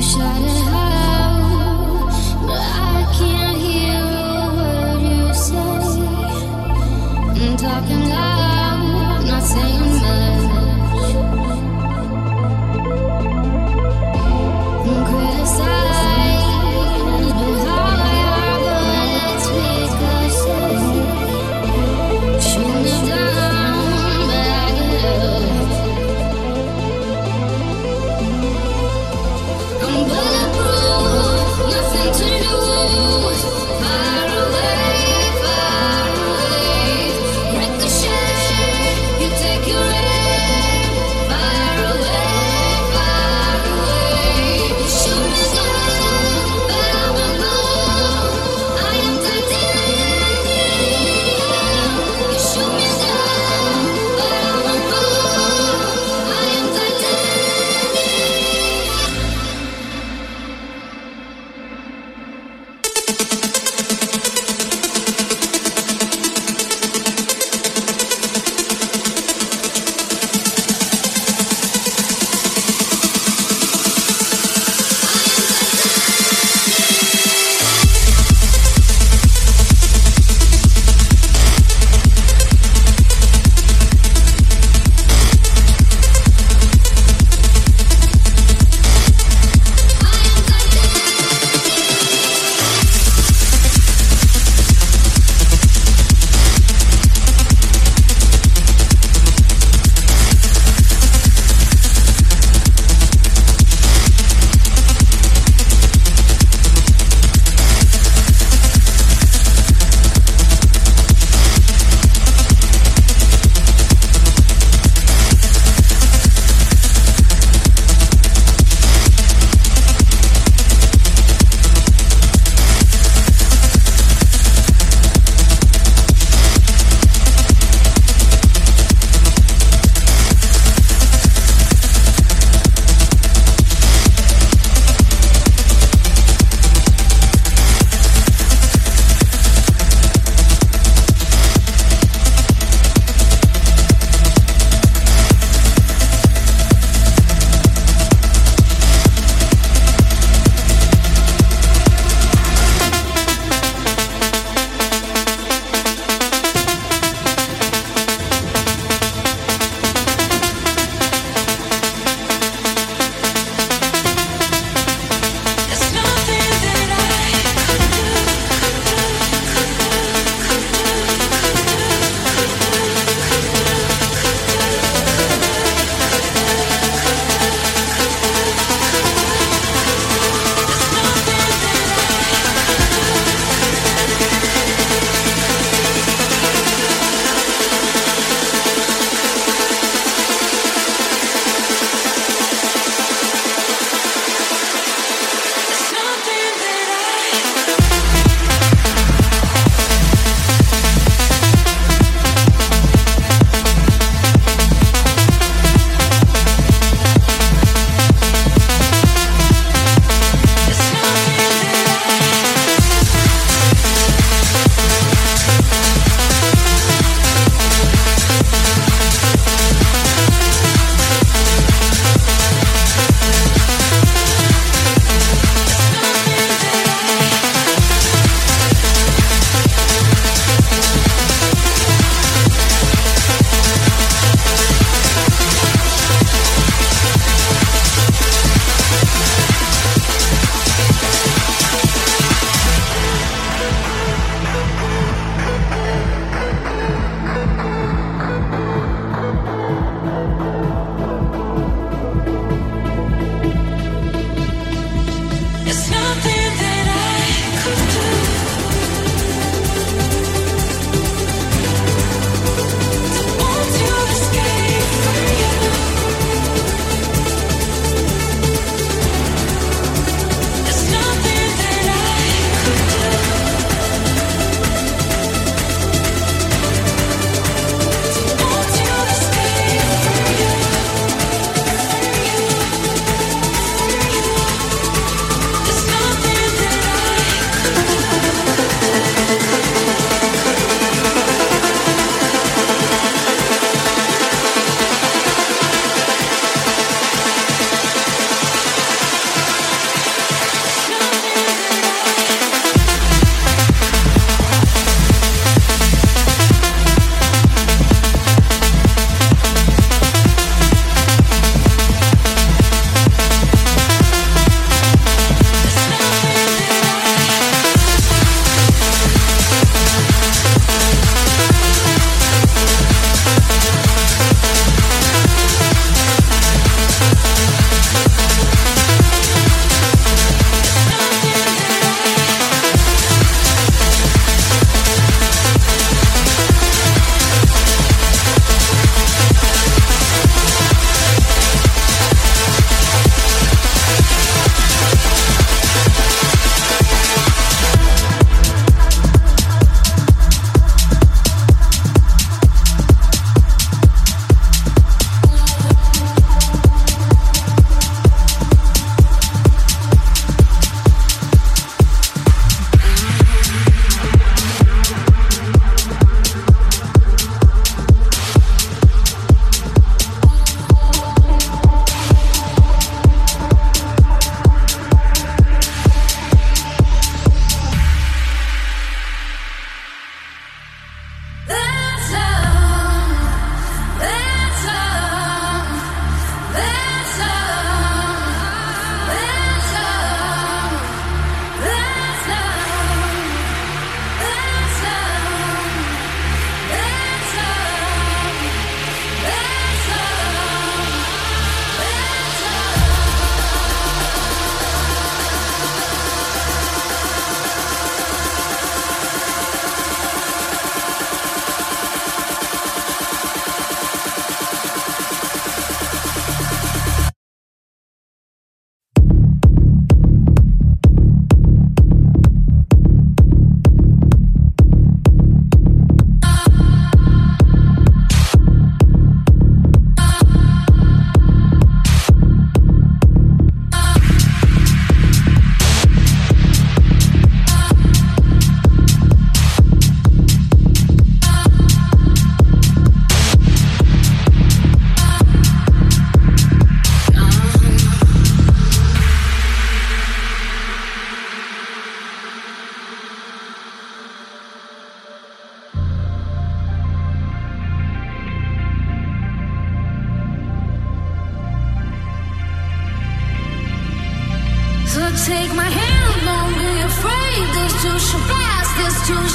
I'm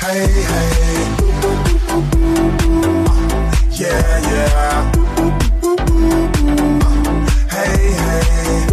Hey, hey. Uh, yeah, yeah. Uh, hey, hey.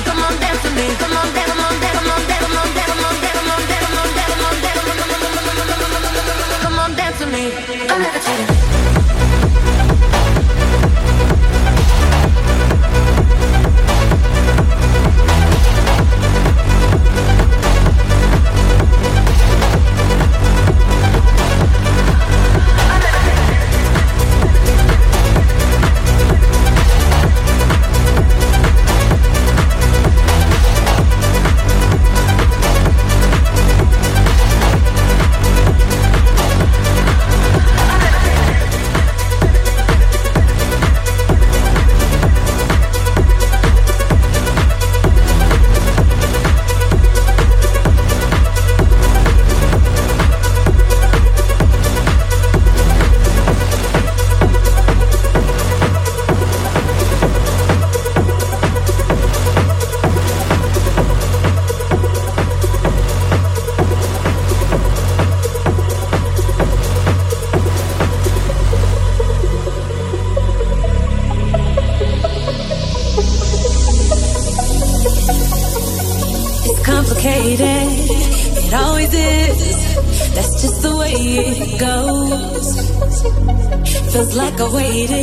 come on dance with me, come on. like a waiting.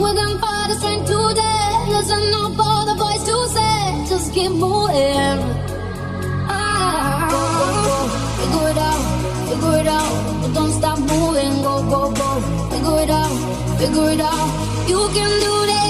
We're going for the strength today. There's enough for the boys to say. Just keep moving. Ah, figure it out. Figure it out. But don't stop moving. Go, go, go. Figure it out. Figure it out. You can do this.